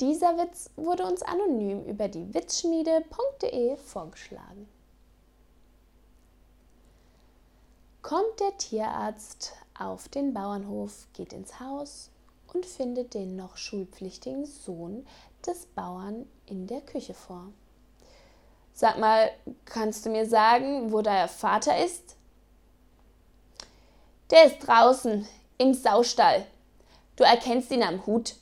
Dieser Witz wurde uns anonym über die witzschmiede.de vorgeschlagen. Kommt der Tierarzt auf den Bauernhof, geht ins Haus und findet den noch schulpflichtigen Sohn des Bauern in der Küche vor. Sag mal, kannst du mir sagen, wo dein Vater ist? Der ist draußen, im Saustall. Du erkennst ihn am Hut.